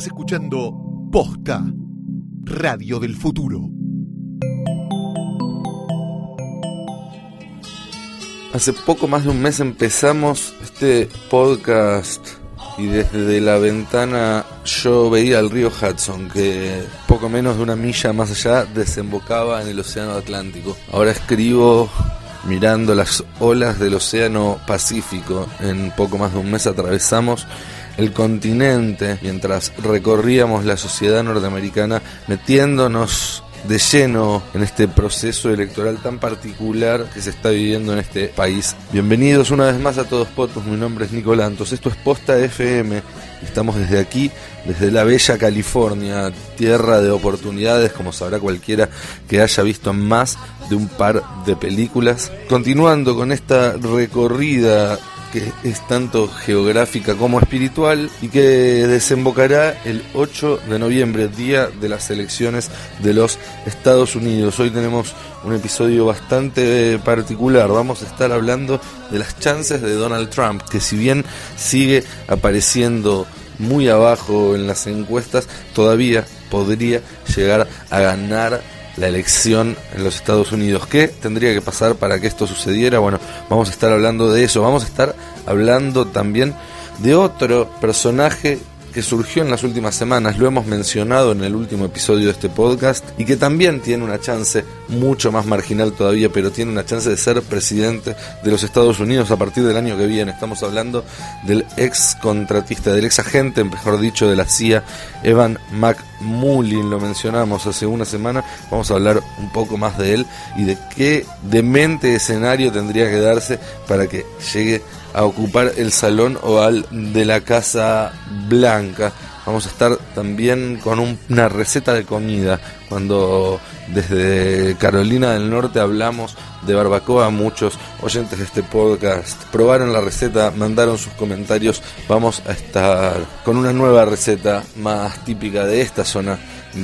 Estás escuchando Posta, Radio del Futuro. Hace poco más de un mes empezamos este podcast y desde la ventana yo veía el río Hudson que poco menos de una milla más allá desembocaba en el Océano Atlántico. Ahora escribo mirando las olas del Océano Pacífico. En poco más de un mes atravesamos el continente mientras recorríamos la sociedad norteamericana metiéndonos de lleno en este proceso electoral tan particular que se está viviendo en este país. Bienvenidos una vez más a todos Potos, mi nombre es Nicolantos, esto es Posta FM, estamos desde aquí, desde la bella California, tierra de oportunidades, como sabrá cualquiera que haya visto más de un par de películas. Continuando con esta recorrida que es tanto geográfica como espiritual y que desembocará el 8 de noviembre, día de las elecciones de los Estados Unidos. Hoy tenemos un episodio bastante particular. Vamos a estar hablando de las chances de Donald Trump, que si bien sigue apareciendo muy abajo en las encuestas, todavía podría llegar a ganar la elección en los Estados Unidos. ¿Qué tendría que pasar para que esto sucediera? Bueno, vamos a estar hablando de eso. Vamos a estar hablando también de otro personaje que surgió en las últimas semanas, lo hemos mencionado en el último episodio de este podcast, y que también tiene una chance mucho más marginal todavía, pero tiene una chance de ser presidente de los Estados Unidos a partir del año que viene. Estamos hablando del ex contratista, del ex agente, mejor dicho, de la CIA, Evan McMullin, lo mencionamos hace una semana, vamos a hablar un poco más de él y de qué demente escenario tendría que darse para que llegue a ocupar el salón oval de la Casa Blanca. Vamos a estar también con una receta de comida. Cuando desde Carolina del Norte hablamos de barbacoa, muchos oyentes de este podcast probaron la receta, mandaron sus comentarios. Vamos a estar con una nueva receta más típica de esta zona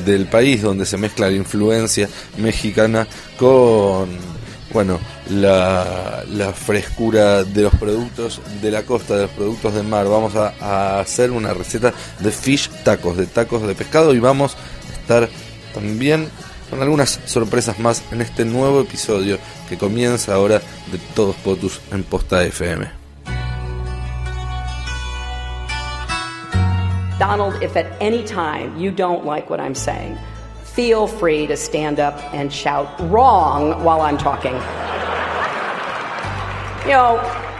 del país, donde se mezcla la influencia mexicana con bueno, la, frescura de los productos de la costa, de los productos de mar. Vamos a, a, hacer una receta de fish tacos, de tacos de pescado y vamos a estar también con algunas sorpresas más en este nuevo episodio que comienza ahora de Todos Potus en Posta FM. Donald, if at any time you don't like what I'm saying, feel free to stand up and shout wrong while I'm talking. You know,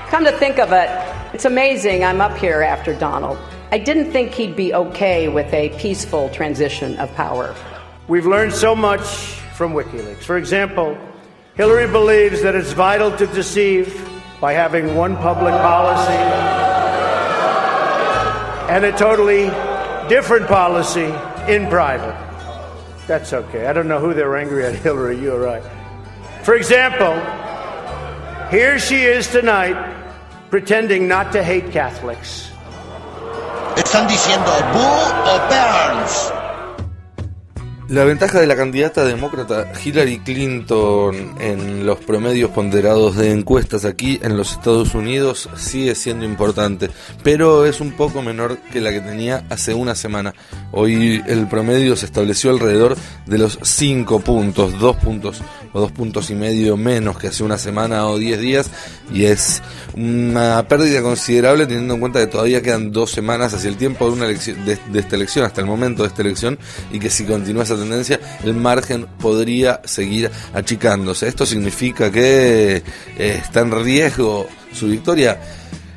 come to think of it, it's amazing I'm up here after Donald. I didn't think he'd be okay with a peaceful transition of power. We've learned so much from WikiLeaks. For example, Hillary believes that it's vital to deceive by having one public policy and a totally different policy in private. That's okay. I don't know who they're angry at, Hillary. You're right. For example, here she is tonight pretending not to hate Catholics. Están diciendo Boo o Burns. La ventaja de la candidata demócrata Hillary Clinton en los promedios ponderados de encuestas aquí en los Estados Unidos sigue siendo importante, pero es un poco menor que la que tenía hace una semana. Hoy el promedio se estableció alrededor de los 5 puntos, 2 puntos o 2 puntos y medio menos que hace una semana o 10 días, y es una pérdida considerable teniendo en cuenta que todavía quedan dos semanas hacia el tiempo de, una elección, de, esta elección, hasta el momento de esta elección, y que si continúa esa tendencia, el margen podría seguir achicándose. Esto significa que eh, está en riesgo su victoria.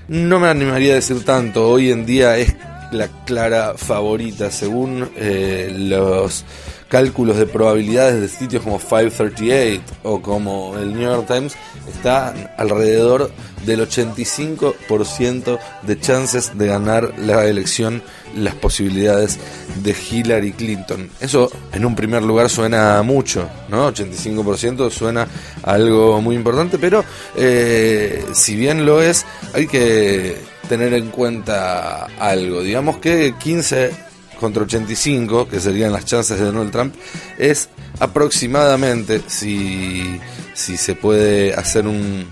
No me animaría a decir tanto, hoy en día es la clara favorita según eh, los cálculos de probabilidades de sitios como 538 o como el New York Times está alrededor del 85% de chances de ganar la elección las posibilidades de Hillary Clinton. Eso en un primer lugar suena mucho, ¿no? 85% suena algo muy importante, pero eh, si bien lo es, hay que tener en cuenta algo. Digamos que 15 contra 85, que serían las chances de Donald Trump, es aproximadamente, si, si se puede hacer un,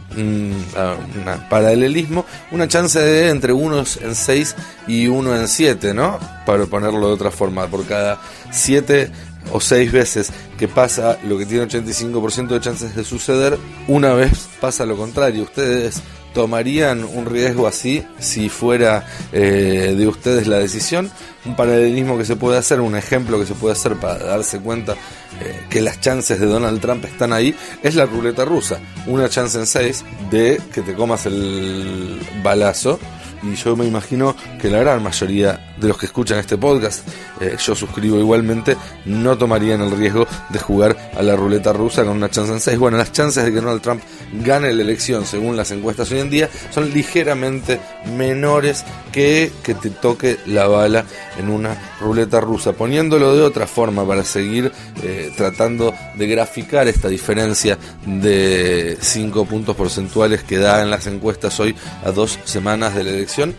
paralelismo, una chance de entre unos en 6 y uno en 7, ¿no? Para ponerlo de otra forma, por cada 7 o 6 veces que pasa lo que tiene 85% de chances de suceder, una vez pasa lo contrario. Ustedes tomarían un riesgo así si fuera eh, de ustedes la decisión? Un paralelismo que se puede hacer, un ejemplo que se puede hacer para darse cuenta eh, que las chances de Donald Trump están ahí, es la ruleta rusa. Una chance en seis de que te comas el balazo y yo me imagino que la gran mayoría de los que escuchan este podcast, eh, yo suscribo igualmente, no tomarían el riesgo de jugar a la ruleta rusa con una chance en 6. Bueno, las chances de que Donald Trump gane la elección, según las encuestas hoy en día, son ligeramente menores que que te toque la bala en una ruleta rusa. Poniéndolo de otra forma para seguir eh, tratando de graficar esta diferencia de 5 puntos porcentuales que da en las encuestas hoy a dos semanas de la elección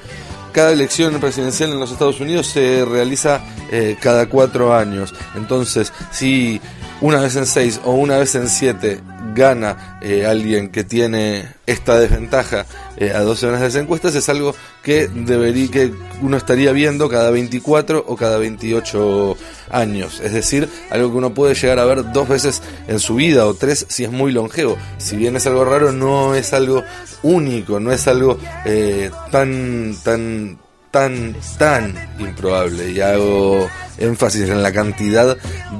cada elección presidencial en los Estados Unidos se realiza eh, cada cuatro años. Entonces, si una vez en seis o una vez en siete gana eh, alguien que tiene esta desventaja eh, a dos semanas de las encuestas, es algo que debería que uno estaría viendo cada 24 o cada 28 años. Es decir, algo que uno puede llegar a ver dos veces en su vida o tres si es muy longevo. Si bien es algo raro, no es algo único, no es algo eh, tan, tan, tan, tan improbable. Y hago énfasis en la cantidad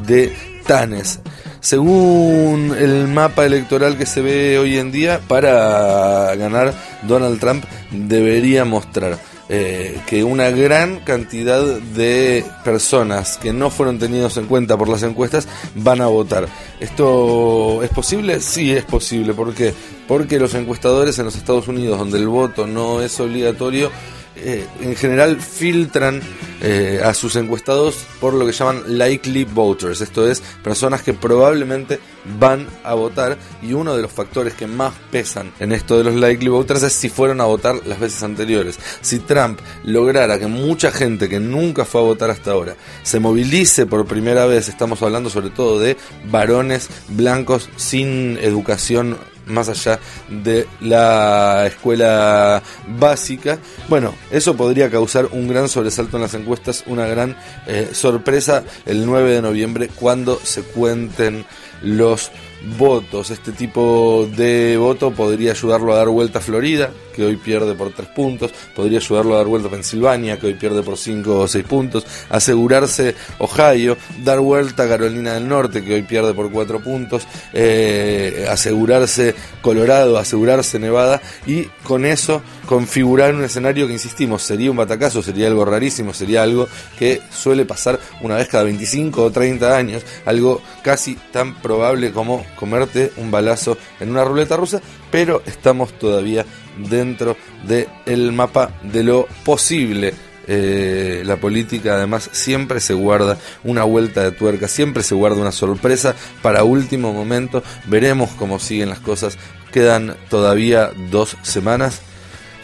de tanes según el mapa electoral que se ve hoy en día, para ganar Donald Trump debería mostrar eh, que una gran cantidad de personas que no fueron tenidos en cuenta por las encuestas van a votar. ¿Esto es posible? Sí, es posible. ¿Por qué? Porque los encuestadores en los Estados Unidos, donde el voto no es obligatorio, eh, en general filtran eh, a sus encuestados por lo que llaman likely voters, esto es, personas que probablemente van a votar y uno de los factores que más pesan en esto de los likely voters es si fueron a votar las veces anteriores. Si Trump lograra que mucha gente que nunca fue a votar hasta ahora se movilice por primera vez, estamos hablando sobre todo de varones blancos sin educación más allá de la escuela básica. Bueno, eso podría causar un gran sobresalto en las encuestas, una gran eh, sorpresa el 9 de noviembre cuando se cuenten los votos. Este tipo de voto podría ayudarlo a dar vuelta a Florida, que hoy pierde por 3 puntos, podría ayudarlo a dar vuelta a Pensilvania, que hoy pierde por 5 o 6 puntos, asegurarse Ohio, dar vuelta a Carolina del Norte, que hoy pierde por 4 puntos, eh, asegurarse Colorado, asegurarse Nevada. Y con eso configurar un escenario que, insistimos, sería un batacazo, sería algo rarísimo, sería algo que suele pasar una vez cada 25 o 30 años, algo casi tan probable como comerte un balazo en una ruleta rusa, pero estamos todavía dentro del mapa de lo posible. Eh, la política además siempre se guarda una vuelta de tuerca, siempre se guarda una sorpresa para último momento. Veremos cómo siguen las cosas. Quedan todavía dos semanas.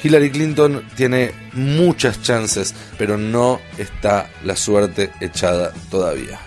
Hillary Clinton tiene muchas chances, pero no está la suerte echada todavía.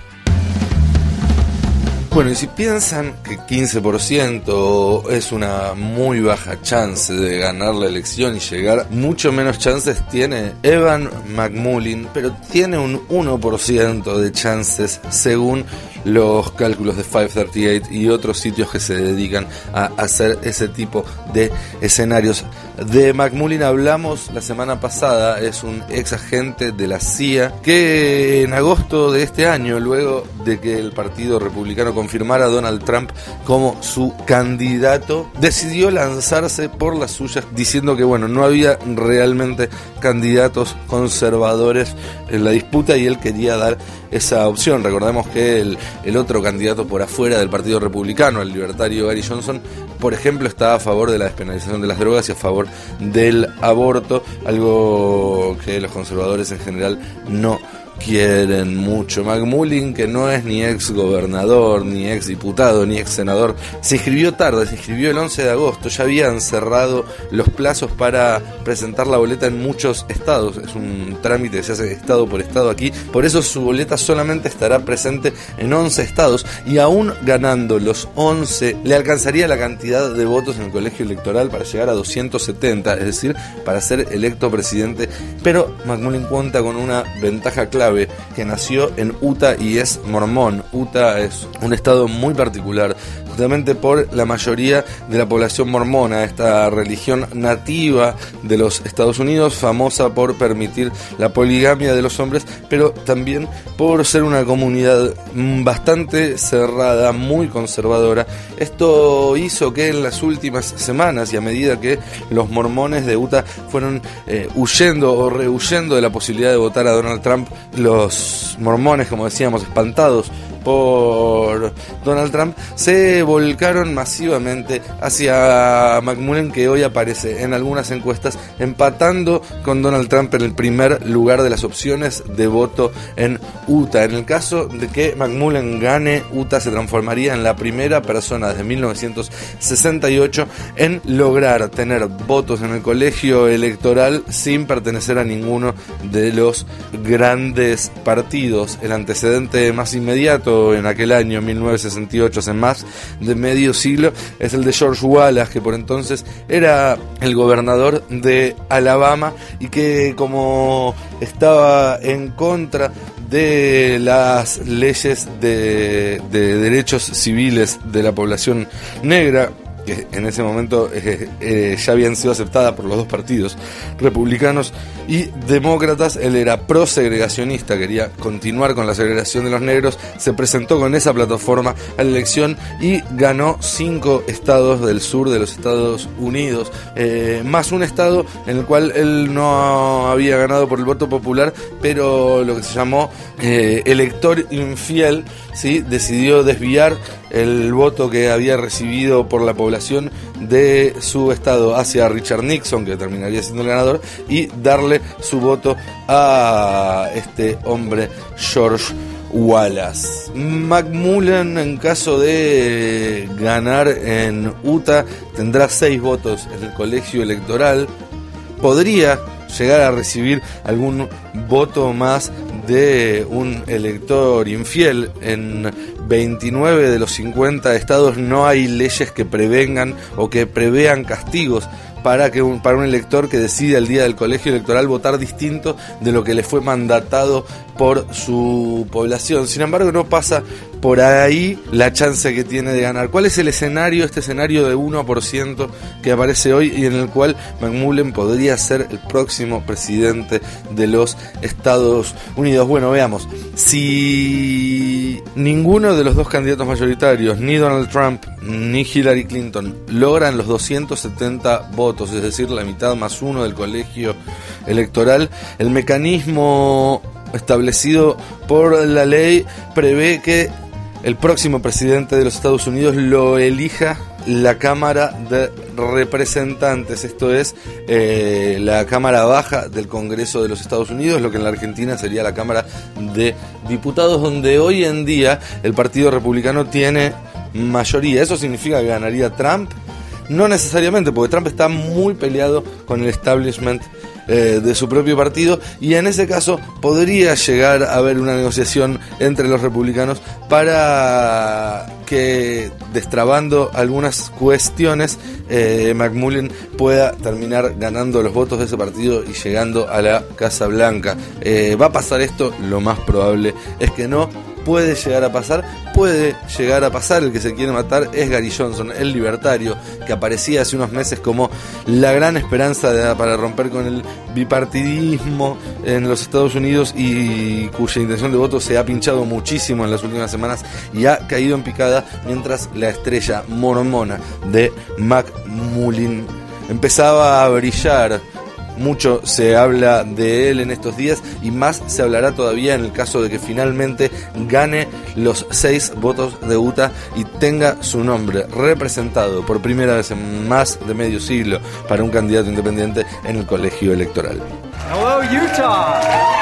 Bueno, y si piensan que 15% es una muy baja chance de ganar la elección y llegar, mucho menos chances tiene Evan McMullin, pero tiene un 1% de chances según los cálculos de 538 y otros sitios que se dedican a hacer ese tipo de escenarios. De McMullin hablamos la semana pasada, es un ex agente de la CIA que en agosto de este año, luego de que el Partido Republicano confirmara a Donald Trump como su candidato, decidió lanzarse por las suyas diciendo que bueno, no había realmente candidatos conservadores en la disputa y él quería dar esa opción. Recordemos que el, el otro candidato por afuera del Partido Republicano, el libertario Gary Johnson, por ejemplo, está a favor de la despenalización de las drogas y a favor del aborto, algo que los conservadores en general no quieren mucho. McMullin, que no es ni ex gobernador, ni ex diputado, ni ex senador, se inscribió tarde, se inscribió el 11 de agosto, ya habían cerrado los plazos para presentar la boleta en muchos estados, es un trámite que se hace estado por estado aquí, por eso su boleta solamente estará presente en 11 estados y aún ganando los 11 le alcanzaría la cantidad de votos en el colegio electoral para llegar a 270, es decir, para ser electo presidente, pero McMullin cuenta con una ventaja que nació en Utah y es mormón. Utah es un estado muy particular, por la mayoría de la población mormona, esta religión nativa de los Estados Unidos, famosa por permitir la poligamia de los hombres, pero también por ser una comunidad bastante cerrada, muy conservadora. Esto hizo que en las últimas semanas y a medida que los mormones de Utah fueron eh, huyendo o rehuyendo de la posibilidad de votar a Donald Trump, los mormones, como decíamos, espantados por Donald Trump, se volcaron masivamente hacia McMullen, que hoy aparece en algunas encuestas empatando con Donald Trump en el primer lugar de las opciones de voto en Utah. En el caso de que McMullen gane, Utah se transformaría en la primera persona desde 1968 en lograr tener votos en el colegio electoral sin pertenecer a ninguno de los grandes partidos. El antecedente más inmediato en aquel año 1968, hace más de medio siglo, es el de George Wallace, que por entonces era el gobernador de Alabama y que como estaba en contra de las leyes de, de derechos civiles de la población negra, que en ese momento eh, eh, ya habían sido aceptadas por los dos partidos, republicanos y demócratas. Él era pro-segregacionista, quería continuar con la segregación de los negros. Se presentó con esa plataforma a la elección y ganó cinco estados del sur de los Estados Unidos, eh, más un estado en el cual él no había ganado por el voto popular, pero lo que se llamó elector infiel, ¿sí? decidió desviar el voto que había recibido por la población de su estado hacia Richard Nixon, que terminaría siendo el ganador, y darle su voto a este hombre George Wallace. McMullen, en caso de ganar en Utah, tendrá seis votos en el colegio electoral. Podría llegar a recibir algún voto más de un elector infiel. En 29 de los 50 estados no hay leyes que prevengan o que prevean castigos para que un, para un elector que decide el día del colegio electoral votar distinto de lo que le fue mandatado por su población. Sin embargo, no pasa por ahí la chance que tiene de ganar. ¿Cuál es el escenario, este escenario de 1% que aparece hoy y en el cual McMullen podría ser el próximo presidente de los Estados Unidos? Bueno, veamos. Si ninguno de los dos candidatos mayoritarios, ni Donald Trump ni Hillary Clinton, logran los 270 votos, es decir, la mitad más uno del colegio electoral, el mecanismo establecido por la ley prevé que el próximo presidente de los Estados Unidos lo elija la Cámara de Representantes, esto es eh, la Cámara Baja del Congreso de los Estados Unidos, lo que en la Argentina sería la Cámara de Diputados, donde hoy en día el Partido Republicano tiene mayoría. ¿Eso significa que ganaría Trump? No necesariamente, porque Trump está muy peleado con el establishment eh, de su propio partido y en ese caso podría llegar a haber una negociación entre los republicanos para que destrabando algunas cuestiones eh, McMullen pueda terminar ganando los votos de ese partido y llegando a la Casa Blanca. Eh, ¿Va a pasar esto? Lo más probable es que no puede llegar a pasar, puede llegar a pasar. El que se quiere matar es Gary Johnson, el libertario, que aparecía hace unos meses como la gran esperanza para romper con el bipartidismo en los Estados Unidos y cuya intención de voto se ha pinchado muchísimo en las últimas semanas y ha caído en picada mientras la estrella mormona de McMullin empezaba a brillar mucho se habla de él en estos días y más se hablará todavía en el caso de que finalmente gane los seis votos de Utah y tenga su nombre representado por primera vez en más de medio siglo para un candidato independiente en el colegio electoral. Hello, Utah.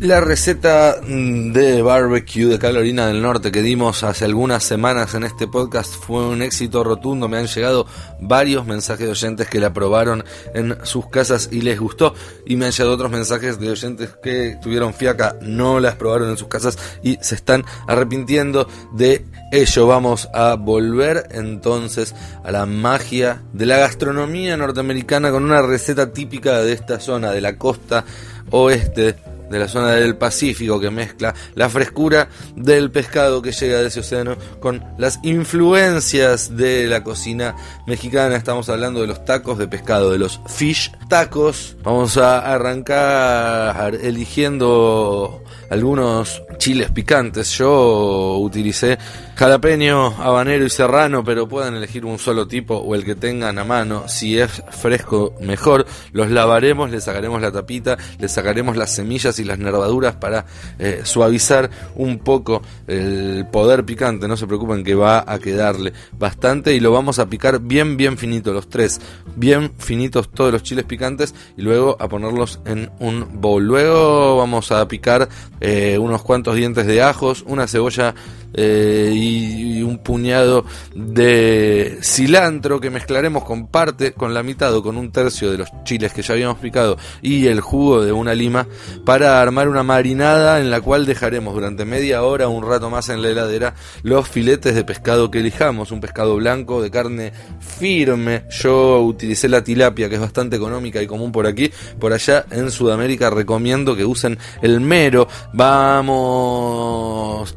La receta mm, de barbecue de Carolina del Norte que dimos hace algunas semanas en este podcast fue un éxito rotundo. Me han llegado varios mensajes de oyentes que la probaron en sus casas y les gustó. Y me han llegado otros mensajes de oyentes que tuvieron fiaca, no las probaron en sus casas y se están arrepintiendo de ello. Vamos a volver entonces a la magia de la gastronomía norteamericana con una receta típica de esta zona, de la costa oeste de la zona del Pacífico que mezcla la frescura del pescado que llega de ese océano con las influencias de la cocina mexicana. Estamos hablando de los tacos de pescado, de los fish tacos. Vamos a arrancar eligiendo algunos chiles picantes. Yo utilicé jalapeño, habanero y serrano, pero pueden elegir un solo tipo o el que tengan a mano. Si es fresco, mejor. Los lavaremos, le sacaremos la tapita, le sacaremos las semillas y las nervaduras para eh, suavizar un poco el poder picante. No se preocupen que va a quedarle bastante y lo vamos a picar bien, bien finito, los tres. Bien finitos todos los chiles picantes y luego a ponerlos en un bowl. Luego vamos a picar eh, unos cuantos dientes de ajos, una cebolla eh, y, un puñado de cilantro que mezclaremos con parte, con la mitad o con un tercio de los chiles que ya habíamos picado y el jugo de una lima para armar una marinada en la cual dejaremos durante media hora un rato más en la heladera los filetes de pescado que elijamos, un pescado blanco de carne firme. Yo utilicé la tilapia que es bastante económica y común por aquí, por allá en Sudamérica recomiendo que usen el mero. Vamos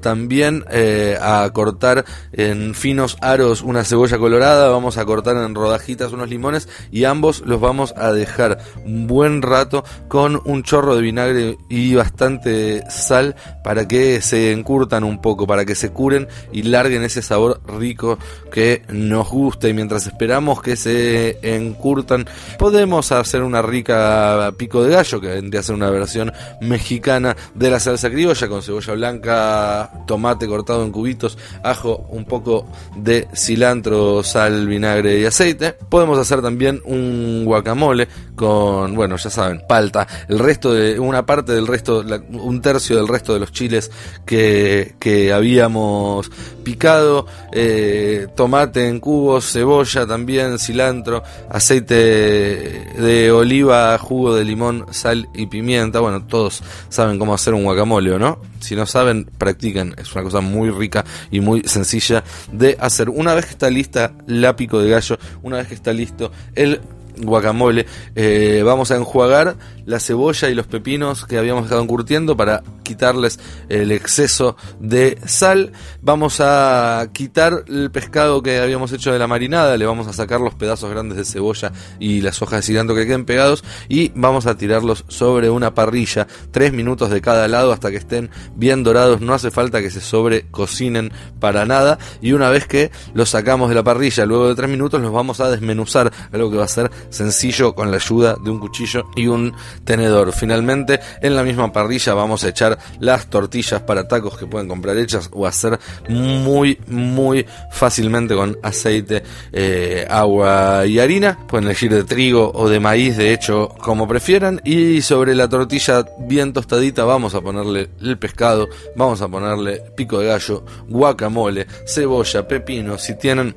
también eh, a cortar en finos aros una cebolla colorada, vamos a cortar en rodajitas unos limones y ambos los vamos a dejar un buen rato con un chorro de vinagre y bastante sal para que se encurtan un poco, para que se curen y larguen ese sabor rico que nos gusta. Y mientras esperamos que se encurtan podemos hacer una rica pico de gallo que vendría a ser una versión mexicana de la salsa criolla con cebolla blanca, tomate cortado en cubitos, ajo, un poco de cilantro, sal, vinagre y aceite. Podemos hacer también un guacamole con, bueno, ya saben, palta, el resto de, una parte del resto, un tercio del resto de los chiles que, que habíamos picado, eh, tomate en cubos, cebolla también, cilantro, aceite de oliva, jugo de limón, sal y pimienta. Bueno, todos saben cómo hacer un guacamole, ¿o no? Si no saben, practiquen. Es una cosa muy rica y muy sencilla de hacer. Una vez que está lista la pico de gallo, una vez que está listo el guacamole. Eh, vamos a enjuagar la cebolla y los pepinos que habíamos dejado encurtiendo para quitarles el exceso de sal. Vamos a quitar el pescado que habíamos hecho de la marinada, le vamos a sacar los pedazos grandes de cebolla y las hojas de cilantro que queden pegados y vamos a tirarlos sobre una parrilla, tres minutos de cada lado hasta que estén bien dorados. No hace falta que se sobrecocinen para nada y una vez que los sacamos de la parrilla, luego de tres minutos los vamos a desmenuzar, algo que va a ser sencillo con la ayuda de un cuchillo y un tenedor. Finalmente, en la misma parrilla vamos a echar las tortillas para tacos que pueden comprar hechas o hacer muy, muy fácilmente con aceite, eh, agua y harina. Pueden elegir de trigo o de maíz, de hecho, como prefieran. Y sobre la tortilla bien tostadita vamos a ponerle el pescado, vamos a ponerle pico de gallo, guacamole, cebolla, pepino. Si tienen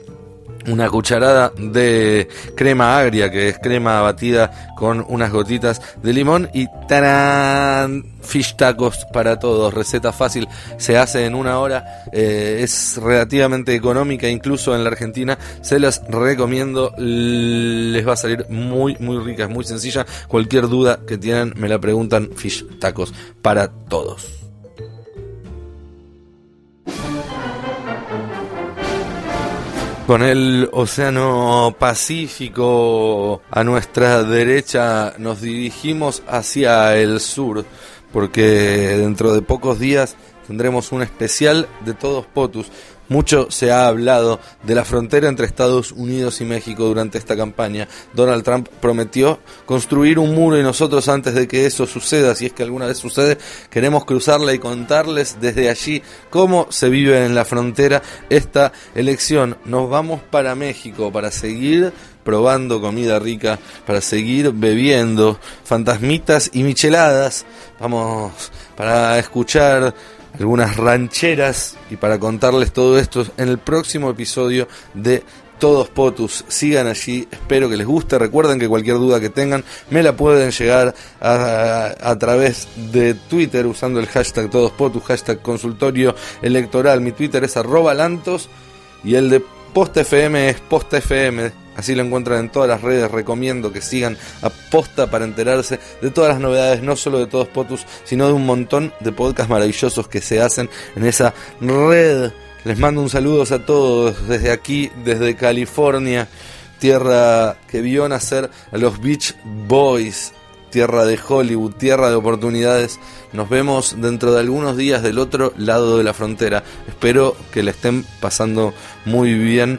una cucharada de crema agria, que es crema batida con unas gotitas de limón y ¡tarán! Fish tacos para todos, receta fácil, se hace en una hora, eh, es relativamente económica, incluso en la Argentina, se las recomiendo, les va a salir muy, muy rica, es muy sencilla, cualquier duda que tienen me la preguntan, Fish tacos para todos. Con el Océano Pacífico a nuestra derecha nos dirigimos hacia el sur, porque dentro de pocos días tendremos un especial de todos POTUS, mucho se ha hablado de la frontera entre Estados Unidos y México durante esta campaña. Donald Trump prometió construir un muro y nosotros antes de que eso suceda, si es que alguna vez sucede, queremos cruzarla y contarles desde allí cómo se vive en la frontera esta elección. Nos vamos para México para seguir probando comida rica, para seguir bebiendo fantasmitas y micheladas. Vamos para escuchar algunas rancheras y para contarles todo esto en el próximo episodio de todos POTUS. Sigan allí, espero que les guste. Recuerden que cualquier duda que tengan me la pueden llegar a, través de Twitter usando el hashtag todos POTUS, hashtag consultorio electoral. Mi Twitter es arroba lantos y el de Posta FM es Posta FM. Así lo encuentran en todas las redes. Recomiendo que sigan a Posta para enterarse de todas las novedades, no solo de todos POTUS, sino de un montón de podcasts maravillosos que se hacen en esa red les mando un saludo a todos desde aquí, desde California, tierra que vio nacer a los Beach Boys, tierra de Hollywood, tierra de oportunidades. Nos vemos dentro de algunos días del otro lado de la frontera. Espero que le estén pasando muy bien